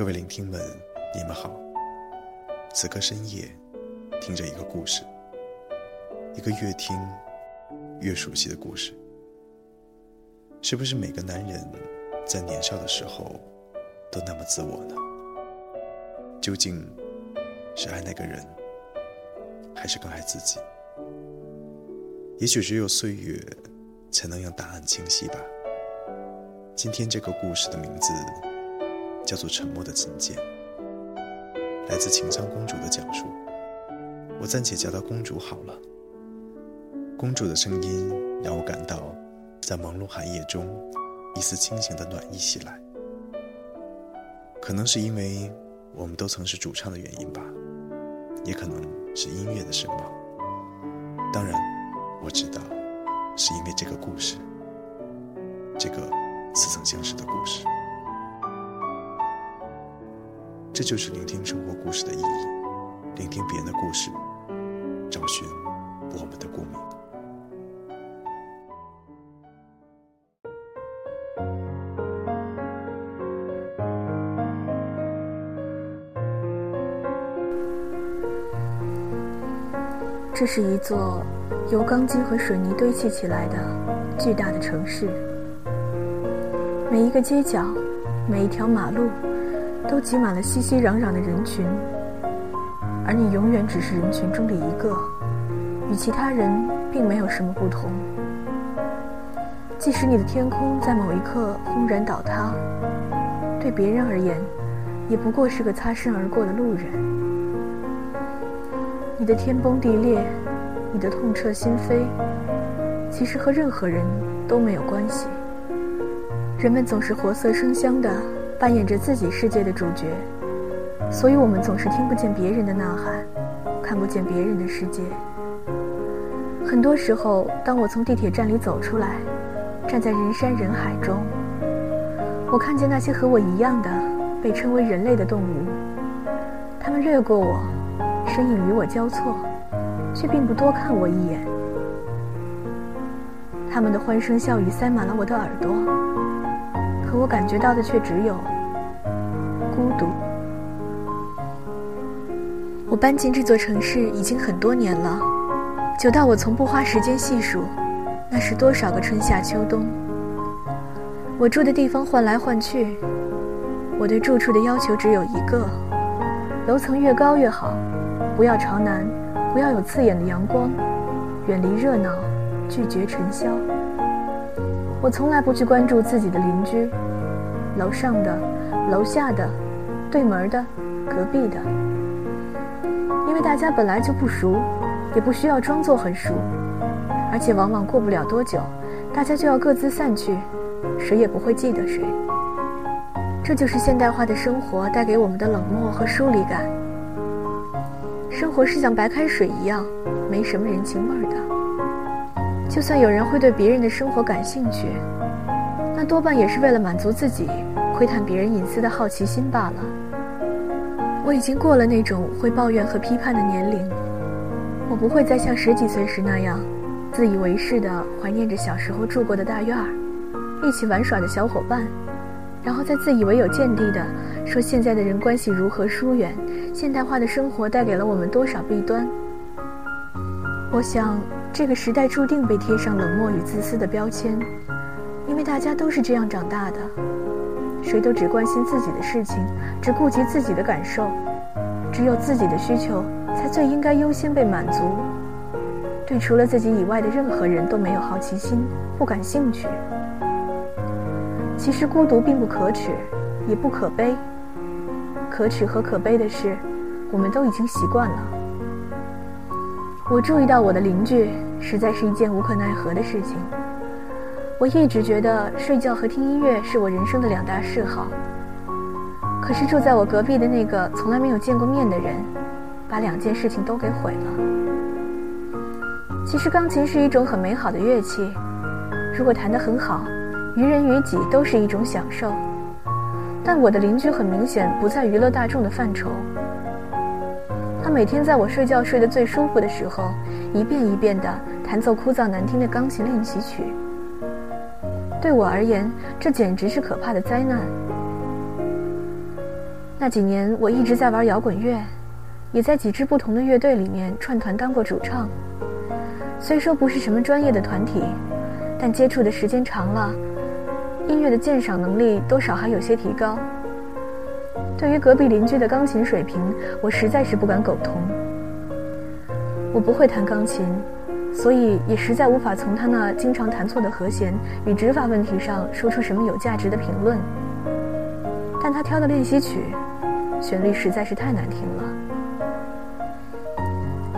各位聆听们，你们好。此刻深夜，听着一个故事，一个越听越熟悉的故事。是不是每个男人在年少的时候都那么自我呢？究竟是爱那个人，还是更爱自己？也许只有岁月才能让答案清晰吧。今天这个故事的名字。叫做沉默的琴键，来自情商公主的讲述。我暂且叫她公主好了。公主的声音让我感到，在朦胧寒夜中，一丝清醒的暖意袭来。可能是因为我们都曾是主唱的原因吧，也可能是音乐的声貌。当然，我知道，是因为这个故事，这个似曾相识的故事。这就是聆听生活故事的意义，聆听别人的故事，找寻我们的共鸣。这是一座由钢筋和水泥堆砌起来的巨大的城市，每一个街角，每一条马路。都挤满了熙熙攘攘的人群，而你永远只是人群中的一个，与其他人并没有什么不同。即使你的天空在某一刻轰然倒塌，对别人而言，也不过是个擦身而过的路人。你的天崩地裂，你的痛彻心扉，其实和任何人都没有关系。人们总是活色生香的。扮演着自己世界的主角，所以我们总是听不见别人的呐喊，看不见别人的世界。很多时候，当我从地铁站里走出来，站在人山人海中，我看见那些和我一样的被称为人类的动物，他们掠过我，身影与我交错，却并不多看我一眼。他们的欢声笑语塞满了我的耳朵。可我感觉到的却只有孤独。我搬进这座城市已经很多年了，久到我从不花时间细数，那是多少个春夏秋冬。我住的地方换来换去，我对住处的要求只有一个：楼层越高越好，不要朝南，不要有刺眼的阳光，远离热闹，拒绝尘嚣。我从来不去关注自己的邻居，楼上的、楼下的、对门的、隔壁的，因为大家本来就不熟，也不需要装作很熟，而且往往过不了多久，大家就要各自散去，谁也不会记得谁。这就是现代化的生活带给我们的冷漠和疏离感。生活是像白开水一样，没什么人情味儿的。就算有人会对别人的生活感兴趣，那多半也是为了满足自己窥探别人隐私的好奇心罢了。我已经过了那种会抱怨和批判的年龄，我不会再像十几岁时那样，自以为是地怀念着小时候住过的大院儿，一起玩耍的小伙伴，然后再自以为有见地地说现在的人关系如何疏远，现代化的生活带给了我们多少弊端。我想。这个时代注定被贴上冷漠与自私的标签，因为大家都是这样长大的，谁都只关心自己的事情，只顾及自己的感受，只有自己的需求才最应该优先被满足，对除了自己以外的任何人都没有好奇心，不感兴趣。其实孤独并不可耻，也不可悲，可耻和可悲的是，我们都已经习惯了。我注意到我的邻居实在是一件无可奈何的事情。我一直觉得睡觉和听音乐是我人生的两大嗜好。可是住在我隔壁的那个从来没有见过面的人，把两件事情都给毁了。其实钢琴是一种很美好的乐器，如果弹得很好，于人于己都是一种享受。但我的邻居很明显不在娱乐大众的范畴。每天在我睡觉睡得最舒服的时候，一遍一遍地弹奏枯燥难听的钢琴练习曲。对我而言，这简直是可怕的灾难。那几年，我一直在玩摇滚乐，也在几支不同的乐队里面串团当过主唱。虽说不是什么专业的团体，但接触的时间长了，音乐的鉴赏能力多少还有些提高。对于隔壁邻居的钢琴水平，我实在是不敢苟同。我不会弹钢琴。所以也实在无法从他那经常弹错的和弦与指法问题上说出什么有价值的评论。但他挑的练习曲，旋律实在是太难听了。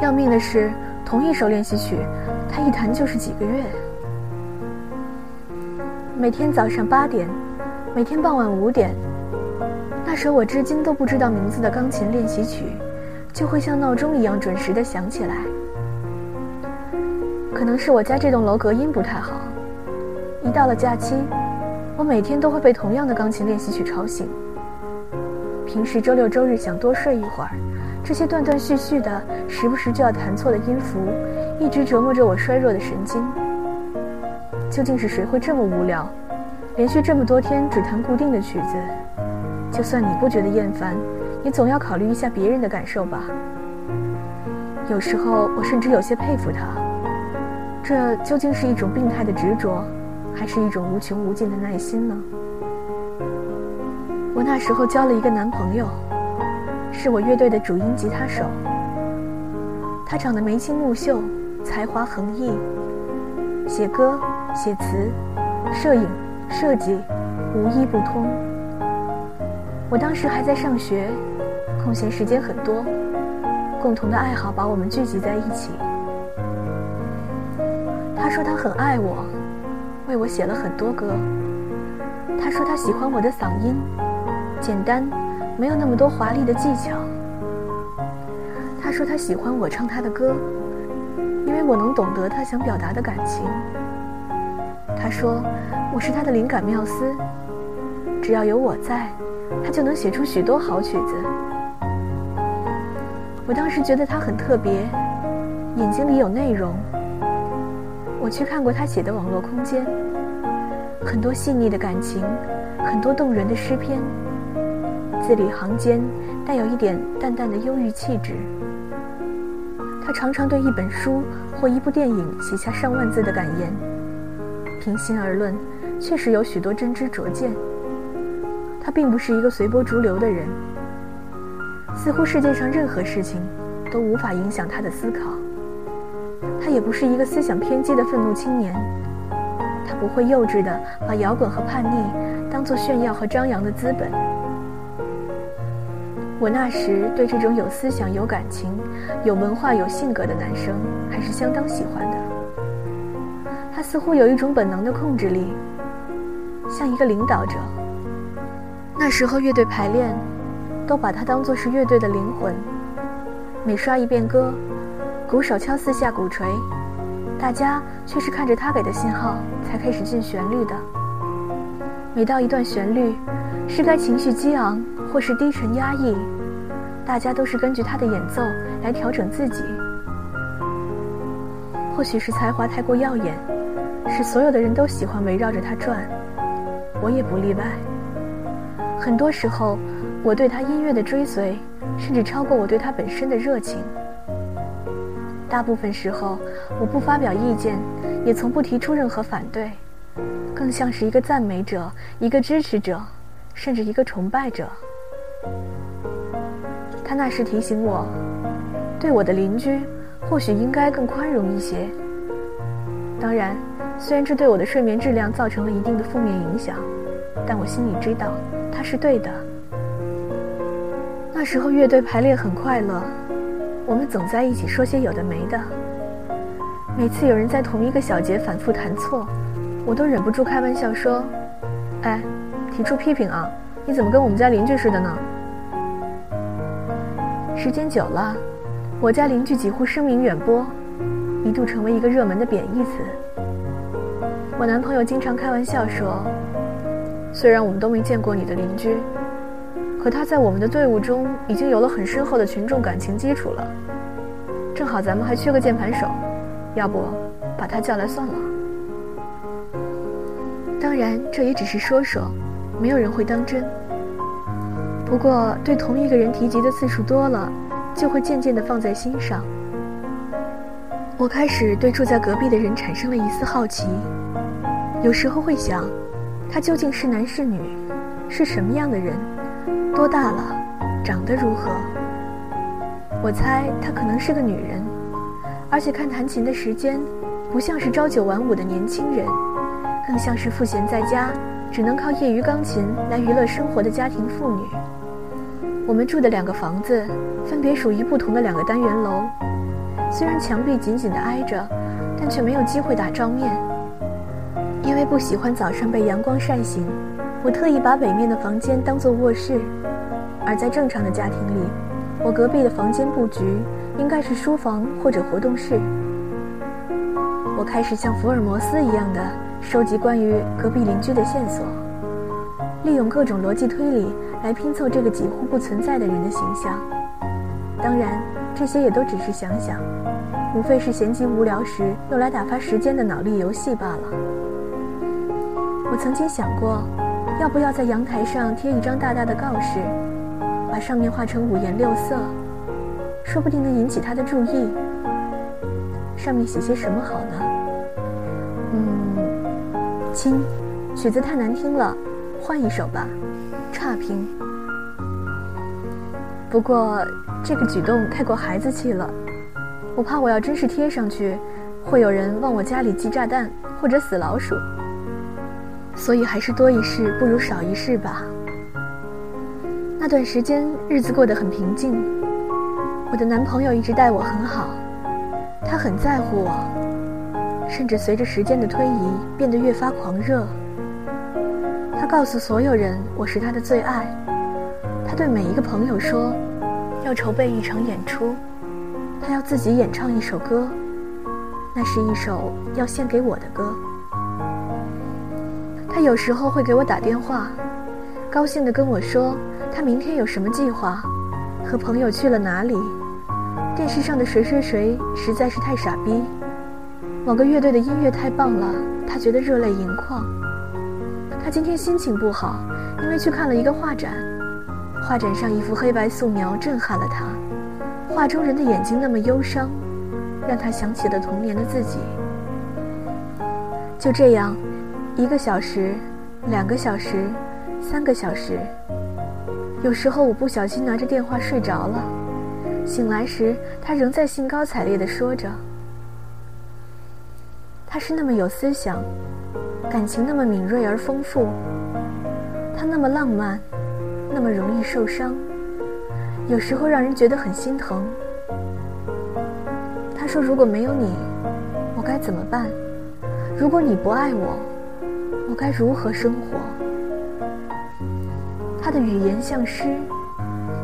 要命的是，同一首练习曲，他一弹就是几个月。每天早上八点，每天傍晚五点，首我至今都不知道名字的钢琴练习曲，就会像闹钟一样准时的响起来。可能是我家这栋楼隔音不太好，一到了假期，我每天都会被同样的钢琴练习曲吵醒。平时周六周日想多睡一会儿，这些断断续续的、时不时就要弹错的音符，一直折磨着我衰弱的神经。究竟是谁会这么无聊，连续这么多天只弹固定的曲子？就算你不觉得厌烦，也总要考虑一下别人的感受吧。有时候我甚至有些佩服他。这究竟是一种病态的执着，还是一种无穷无尽的耐心呢？我那时候交了一个男朋友，是我乐队的主音吉他手。他长得眉清目秀，才华横溢，写歌、写词、摄影、设计，无一不通。我当时还在上学，空闲时间很多，共同的爱好把我们聚集在一起。他说他很爱我，为我写了很多歌。他说他喜欢我的嗓音，简单，没有那么多华丽的技巧。他说他喜欢我唱他的歌，因为我能懂得他想表达的感情。他说我是他的灵感缪斯，只要有我在，他就能写出许多好曲子。我当时觉得他很特别，眼睛里有内容。我去看过他写的网络空间，很多细腻的感情，很多动人的诗篇，字里行间带有一点淡淡的忧郁气质。他常常对一本书或一部电影写下上万字的感言，平心而论，确实有许多真知灼见。他并不是一个随波逐流的人，似乎世界上任何事情都无法影响他的思考。他也不是一个思想偏激的愤怒青年，他不会幼稚的把摇滚和叛逆当做炫耀和张扬的资本。我那时对这种有思想、有感情、有文化、有性格的男生还是相当喜欢的。他似乎有一种本能的控制力，像一个领导者。那时候乐队排练，都把他当作是乐队的灵魂。每刷一遍歌。鼓手敲四下鼓槌，大家却是看着他给的信号才开始进旋律的。每到一段旋律，是该情绪激昂或是低沉压抑，大家都是根据他的演奏来调整自己。或许是才华太过耀眼，使所有的人都喜欢围绕着他转，我也不例外。很多时候，我对他音乐的追随，甚至超过我对他本身的热情。大部分时候，我不发表意见，也从不提出任何反对，更像是一个赞美者、一个支持者，甚至一个崇拜者。他那时提醒我，对我的邻居，或许应该更宽容一些。当然，虽然这对我的睡眠质量造成了一定的负面影响，但我心里知道他是对的。那时候乐队排练很快乐。我们总在一起说些有的没的。每次有人在同一个小节反复弹错，我都忍不住开玩笑说：“哎，提出批评啊！你怎么跟我们家邻居似的呢？”时间久了，我家邻居几乎声名远播，一度成为一个热门的贬义词。我男朋友经常开玩笑说：“虽然我们都没见过你的邻居，可他在我们的队伍中已经有了很深厚的群众感情基础了。正好咱们还缺个键盘手。”要不，把他叫来算了。当然，这也只是说说，没有人会当真。不过，对同一个人提及的次数多了，就会渐渐地放在心上。我开始对住在隔壁的人产生了一丝好奇，有时候会想，他究竟是男是女，是什么样的人，多大了，长得如何？我猜她可能是个女人。而且看弹琴的时间，不像是朝九晚五的年轻人，更像是赋闲在家，只能靠业余钢琴来娱乐生活的家庭妇女。我们住的两个房子，分别属于不同的两个单元楼，虽然墙壁紧紧的挨着，但却没有机会打照面。不喜欢早上被阳光晒醒，我特意把北面的房间当做卧室，而在正常的家庭里，我隔壁的房间布局。应该是书房或者活动室。我开始像福尔摩斯一样的收集关于隔壁邻居的线索，利用各种逻辑推理来拼凑这个几乎不存在的人的形象。当然，这些也都只是想想，无非是闲极无聊时用来打发时间的脑力游戏罢了。我曾经想过，要不要在阳台上贴一张大大的告示，把上面画成五颜六色。说不定能引起他的注意。上面写些什么好呢？嗯，亲，曲子太难听了，换一首吧。差评。不过这个举动太过孩子气了，我怕我要真是贴上去，会有人往我家里寄炸弹或者死老鼠。所以还是多一事不如少一事吧。那段时间日子过得很平静。我的男朋友一直待我很好，他很在乎我，甚至随着时间的推移变得越发狂热。他告诉所有人我是他的最爱，他对每一个朋友说，要筹备一场演出，他要自己演唱一首歌，那是一首要献给我的歌。有时候会给我打电话，高兴地跟我说他明天有什么计划，和朋友去了哪里。电视上的谁谁谁实在是太傻逼，某个乐队的音乐太棒了，他觉得热泪盈眶。他今天心情不好，因为去看了一个画展，画展上一幅黑白素描震撼了他，画中人的眼睛那么忧伤，让他想起了童年的自己。就这样，一个小时，两个小时，三个小时，有时候我不小心拿着电话睡着了。醒来时，他仍在兴高采烈地说着。他是那么有思想，感情那么敏锐而丰富。他那么浪漫，那么容易受伤，有时候让人觉得很心疼。他说：“如果没有你，我该怎么办？如果你不爱我，我该如何生活？”他的语言像诗。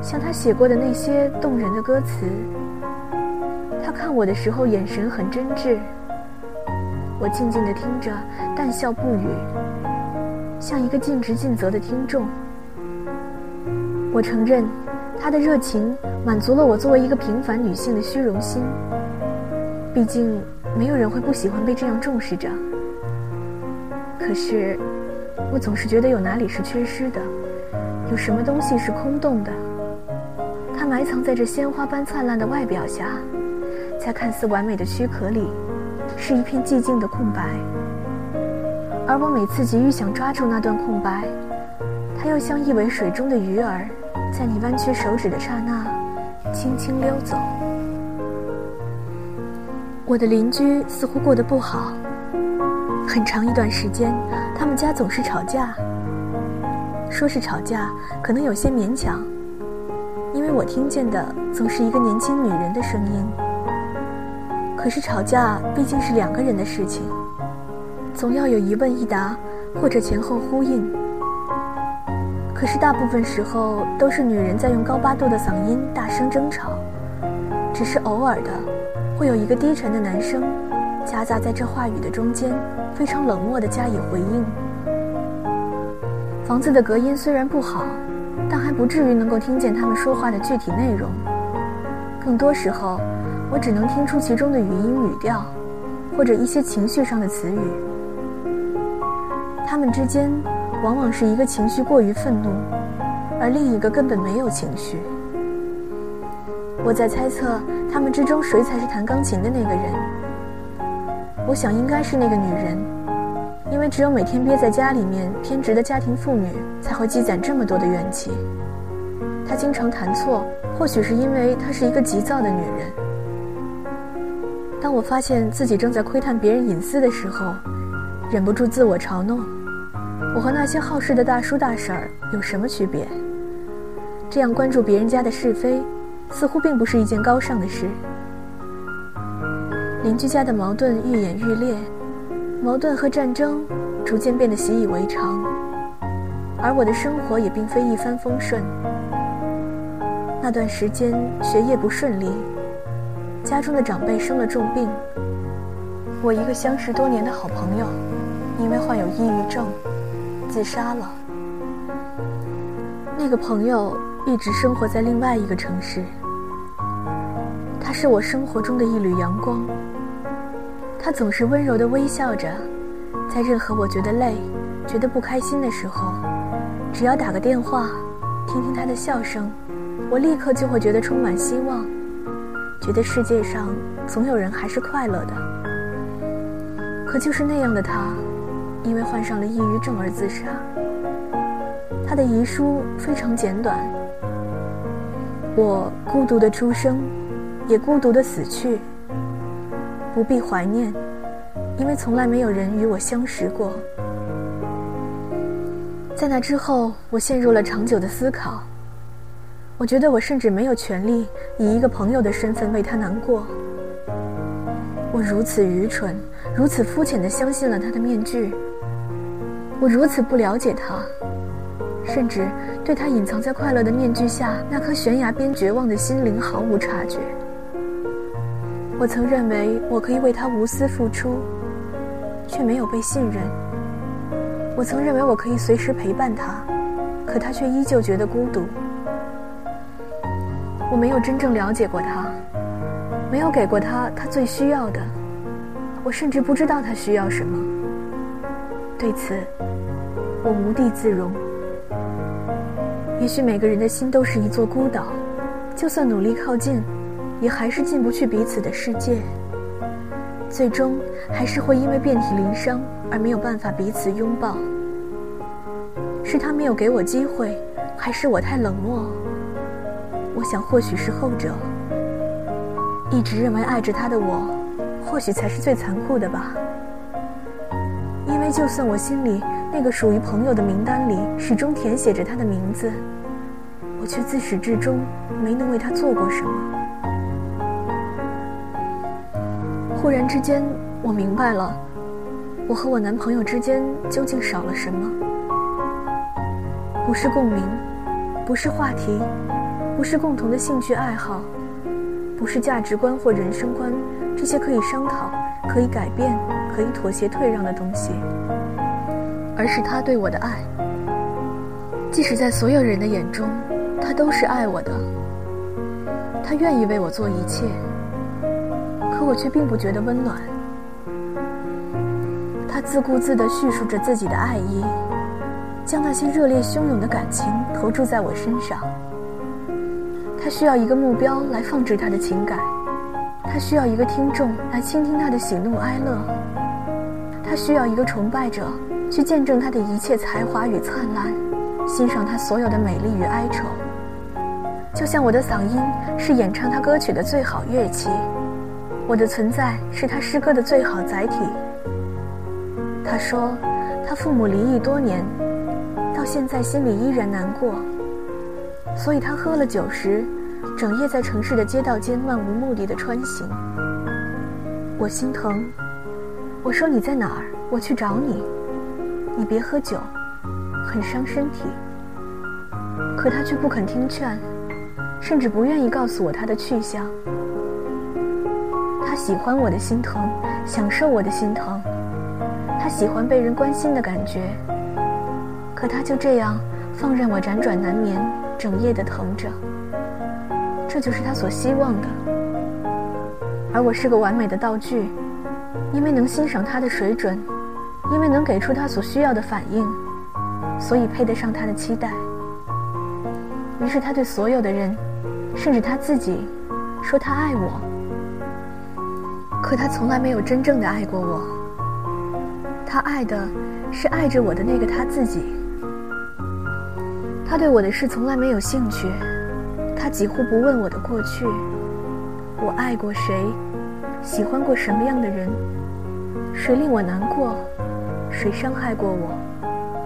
像他写过的那些动人的歌词，他看我的时候眼神很真挚。我静静地听着，淡笑不语，像一个尽职尽责的听众。我承认，他的热情满足了我作为一个平凡女性的虚荣心。毕竟，没有人会不喜欢被这样重视着。可是，我总是觉得有哪里是缺失的，有什么东西是空洞的。它埋藏在这鲜花般灿烂的外表下，在看似完美的躯壳里，是一片寂静的空白。而我每次急于想抓住那段空白，它又像一尾水中的鱼儿，在你弯曲手指的刹那，轻轻溜走。我的邻居似乎过得不好，很长一段时间，他们家总是吵架。说是吵架，可能有些勉强。因为我听见的总是一个年轻女人的声音。可是吵架毕竟是两个人的事情，总要有一问一答，或者前后呼应。可是大部分时候都是女人在用高八度的嗓音大声争吵，只是偶尔的，会有一个低沉的男生，夹杂在这话语的中间，非常冷漠的加以回应。房子的隔音虽然不好，但还不至于能够听见他们说话的具体内容。更多时候，我只能听出其中的语音语调，或者一些情绪上的词语。他们之间，往往是一个情绪过于愤怒，而另一个根本没有情绪。我在猜测，他们之中谁才是弹钢琴的那个人。我想应该是那个女人。因为只有每天憋在家里面偏执的家庭妇女才会积攒这么多的怨气。她经常弹错，或许是因为她是一个急躁的女人。当我发现自己正在窥探别人隐私的时候，忍不住自我嘲弄：我和那些好事的大叔大婶儿有什么区别？这样关注别人家的是非，似乎并不是一件高尚的事。邻居家的矛盾愈演愈烈。矛盾和战争逐渐变得习以为常，而我的生活也并非一帆风顺。那段时间学业不顺利，家中的长辈生了重病，我一个相识多年的好朋友，因为患有抑郁症，自杀了。那个朋友一直生活在另外一个城市，他是我生活中的一缕阳光。他总是温柔地微笑着，在任何我觉得累、觉得不开心的时候，只要打个电话，听听他的笑声，我立刻就会觉得充满希望，觉得世界上总有人还是快乐的。可就是那样的他，因为患上了抑郁症而自杀。他的遗书非常简短：我孤独的出生，也孤独的死去。不必怀念，因为从来没有人与我相识过。在那之后，我陷入了长久的思考。我觉得我甚至没有权利以一个朋友的身份为他难过。我如此愚蠢，如此肤浅地相信了他的面具。我如此不了解他，甚至对他隐藏在快乐的面具下那颗悬崖边绝望的心灵毫无察觉。我曾认为我可以为他无私付出，却没有被信任。我曾认为我可以随时陪伴他，可他却依旧觉得孤独。我没有真正了解过他，没有给过他他最需要的。我甚至不知道他需要什么。对此，我无地自容。也许每个人的心都是一座孤岛，就算努力靠近。也还是进不去彼此的世界，最终还是会因为遍体鳞伤而没有办法彼此拥抱。是他没有给我机会，还是我太冷漠？我想或许是后者。一直认为爱着他的我，或许才是最残酷的吧。因为就算我心里那个属于朋友的名单里始终填写着他的名字，我却自始至终没能为他做过什么。忽然之间，我明白了，我和我男朋友之间究竟少了什么？不是共鸣，不是话题，不是共同的兴趣爱好，不是价值观或人生观这些可以商讨、可以改变、可以妥协退让的东西，而是他对我的爱。即使在所有人的眼中，他都是爱我的，他愿意为我做一切。我却并不觉得温暖。他自顾自地叙述着自己的爱意，将那些热烈汹涌的感情投注在我身上。他需要一个目标来放置他的情感，他需要一个听众来倾听他的喜怒哀乐，他需要一个崇拜者去见证他的一切才华与灿烂，欣赏他所有的美丽与哀愁。就像我的嗓音是演唱他歌曲的最好乐器。我的存在是他诗歌的最好载体。他说，他父母离异多年，到现在心里依然难过，所以他喝了酒时，整夜在城市的街道间漫无目的的穿行。我心疼。我说你在哪儿？我去找你。你别喝酒，很伤身体。可他却不肯听劝，甚至不愿意告诉我他的去向。喜欢我的心疼，享受我的心疼。他喜欢被人关心的感觉。可他就这样放任我辗转难眠，整夜的疼着。这就是他所希望的。而我是个完美的道具，因为能欣赏他的水准，因为能给出他所需要的反应，所以配得上他的期待。于是他对所有的人，甚至他自己，说他爱我。可他从来没有真正的爱过我。他爱的是爱着我的那个他自己。他对我的事从来没有兴趣，他几乎不问我的过去。我爱过谁？喜欢过什么样的人？谁令我难过？谁伤害过我？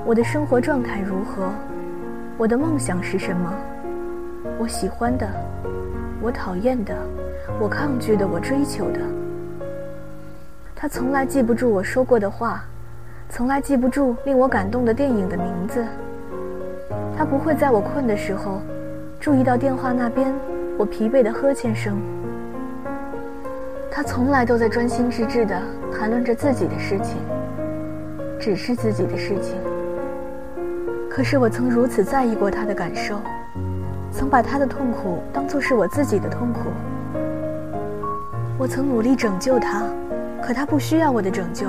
我的生活状态如何？我的梦想是什么？我喜欢的，我讨厌的，我抗拒的，我追求的。他从来记不住我说过的话，从来记不住令我感动的电影的名字。他不会在我困的时候，注意到电话那边我疲惫的呵欠声。他从来都在专心致志地谈论着自己的事情，只是自己的事情。可是我曾如此在意过他的感受，曾把他的痛苦当作是我自己的痛苦。我曾努力拯救他，可他不需要我的拯救。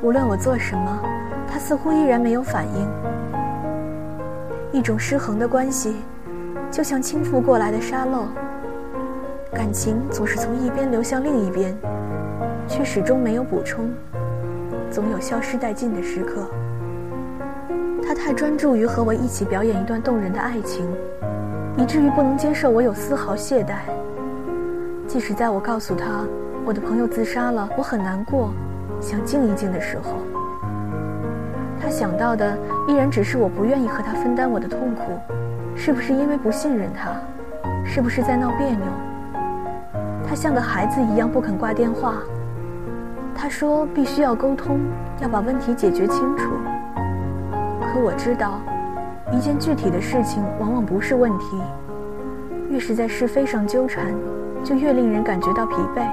无论我做什么，他似乎依然没有反应。一种失衡的关系，就像倾覆过来的沙漏，感情总是从一边流向另一边，却始终没有补充，总有消失殆尽的时刻。他太专注于和我一起表演一段动人的爱情，以至于不能接受我有丝毫懈怠。即使在我告诉他我的朋友自杀了，我很难过，想静一静的时候，他想到的依然只是我不愿意和他分担我的痛苦。是不是因为不信任他？是不是在闹别扭？他像个孩子一样不肯挂电话。他说必须要沟通，要把问题解决清楚。可我知道，一件具体的事情往往不是问题。越是在是非上纠缠，就越令人感觉到疲惫。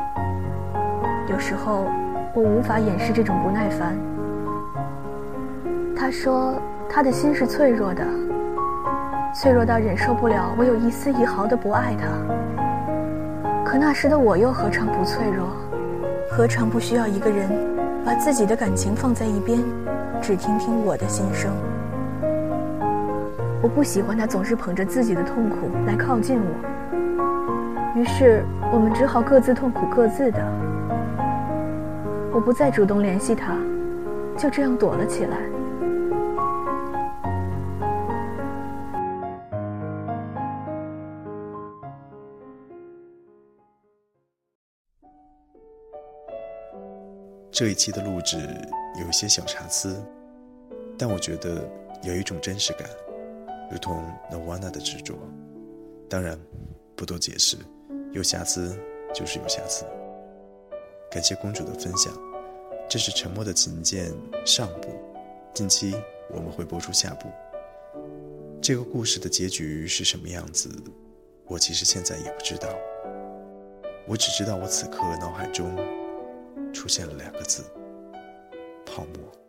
有时候，我无法掩饰这种不耐烦。他说，他的心是脆弱的，脆弱到忍受不了我有一丝一毫的不爱他。可那时的我又何尝不脆弱？何尝不需要一个人，把自己的感情放在一边？只听听我的心声。我不喜欢他总是捧着自己的痛苦来靠近我，于是我们只好各自痛苦各自的。我不再主动联系他，就这样躲了起来。这一期的录制有一些小瑕疵，但我觉得有一种真实感，如同 Novana 的执着。当然，不多解释，有瑕疵就是有瑕疵。感谢公主的分享，这是《沉默的琴键》上部，近期我们会播出下部。这个故事的结局是什么样子，我其实现在也不知道。我只知道我此刻脑海中。出现了两个字：泡沫。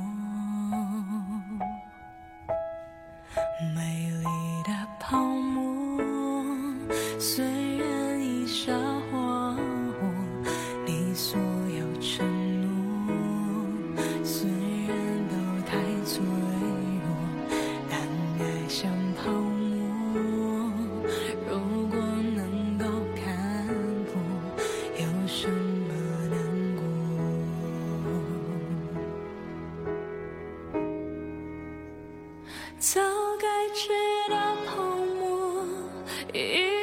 什么难过？早该知道泡沫一